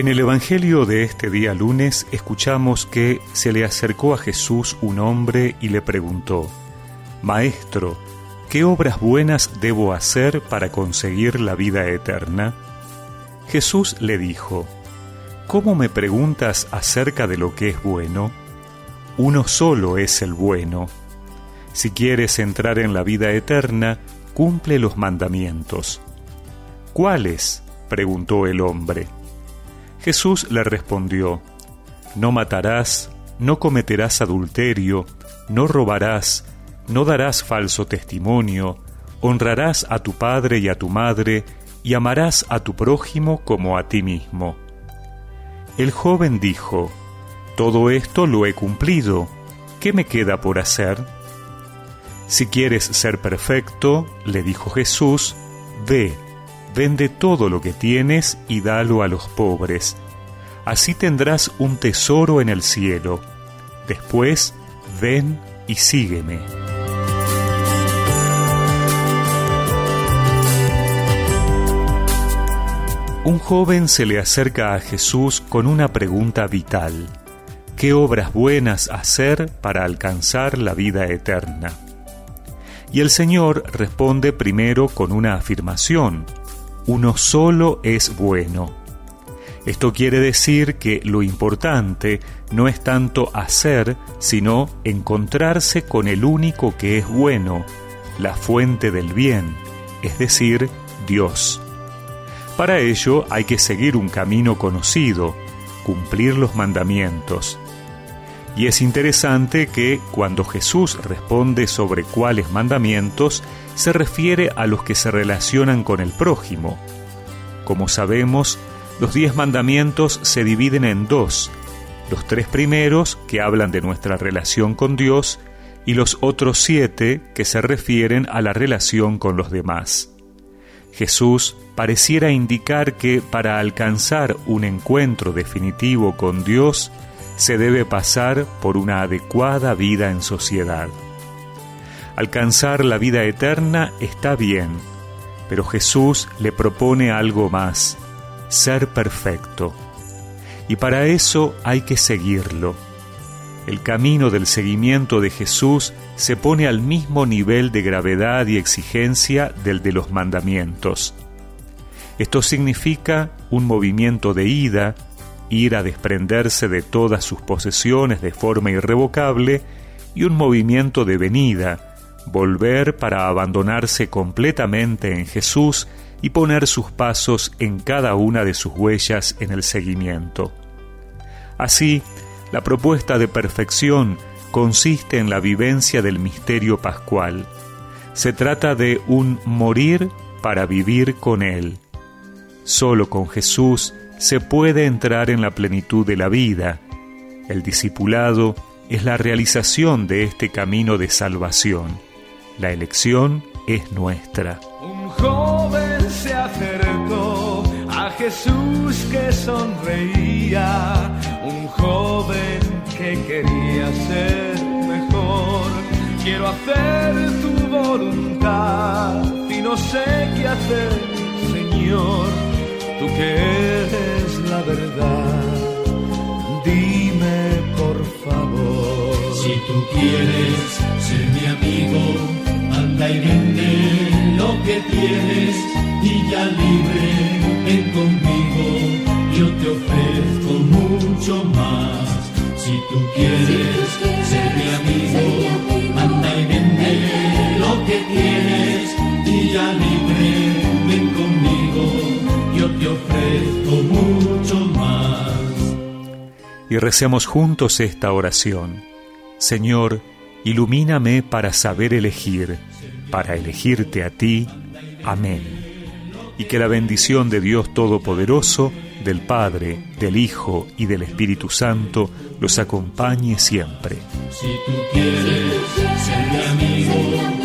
En el Evangelio de este día lunes escuchamos que se le acercó a Jesús un hombre y le preguntó, Maestro, ¿qué obras buenas debo hacer para conseguir la vida eterna? Jesús le dijo, ¿Cómo me preguntas acerca de lo que es bueno? Uno solo es el bueno. Si quieres entrar en la vida eterna, cumple los mandamientos. ¿Cuáles? preguntó el hombre. Jesús le respondió, No matarás, no cometerás adulterio, no robarás, no darás falso testimonio, honrarás a tu padre y a tu madre, y amarás a tu prójimo como a ti mismo. El joven dijo, Todo esto lo he cumplido, ¿qué me queda por hacer? Si quieres ser perfecto, le dijo Jesús, ve, vende todo lo que tienes y dalo a los pobres. Así tendrás un tesoro en el cielo. Después, ven y sígueme. Un joven se le acerca a Jesús con una pregunta vital. ¿Qué obras buenas hacer para alcanzar la vida eterna? Y el Señor responde primero con una afirmación, uno solo es bueno. Esto quiere decir que lo importante no es tanto hacer, sino encontrarse con el único que es bueno, la fuente del bien, es decir, Dios. Para ello hay que seguir un camino conocido, cumplir los mandamientos. Y es interesante que cuando Jesús responde sobre cuáles mandamientos, se refiere a los que se relacionan con el prójimo. Como sabemos, los diez mandamientos se dividen en dos, los tres primeros que hablan de nuestra relación con Dios y los otros siete que se refieren a la relación con los demás. Jesús pareciera indicar que para alcanzar un encuentro definitivo con Dios, se debe pasar por una adecuada vida en sociedad. Alcanzar la vida eterna está bien, pero Jesús le propone algo más, ser perfecto. Y para eso hay que seguirlo. El camino del seguimiento de Jesús se pone al mismo nivel de gravedad y exigencia del de los mandamientos. Esto significa un movimiento de ida, ir a desprenderse de todas sus posesiones de forma irrevocable, y un movimiento de venida, volver para abandonarse completamente en Jesús y poner sus pasos en cada una de sus huellas en el seguimiento. Así, la propuesta de perfección consiste en la vivencia del misterio pascual. Se trata de un morir para vivir con Él. Solo con Jesús se puede entrar en la plenitud de la vida. El discipulado es la realización de este camino de salvación. La elección es nuestra. Un joven se acercó a Jesús que sonreía, un joven que quería ser mejor. Quiero hacer tu voluntad y no sé qué hacer, Señor tú que eres la verdad, dime por favor. Si tú quieres ser mi amigo, anda y vende lo que tienes y ya libre ven conmigo, yo te ofrezco mucho más. Si tú quieres ser mi amigo, anda y vende lo que tienes ofrezco mucho más. Y recemos juntos esta oración. Señor, ilumíname para saber elegir, para elegirte a ti. Amén. Y que la bendición de Dios Todopoderoso, del Padre, del Hijo y del Espíritu Santo los acompañe siempre. Si tú quieres ser mi amigo,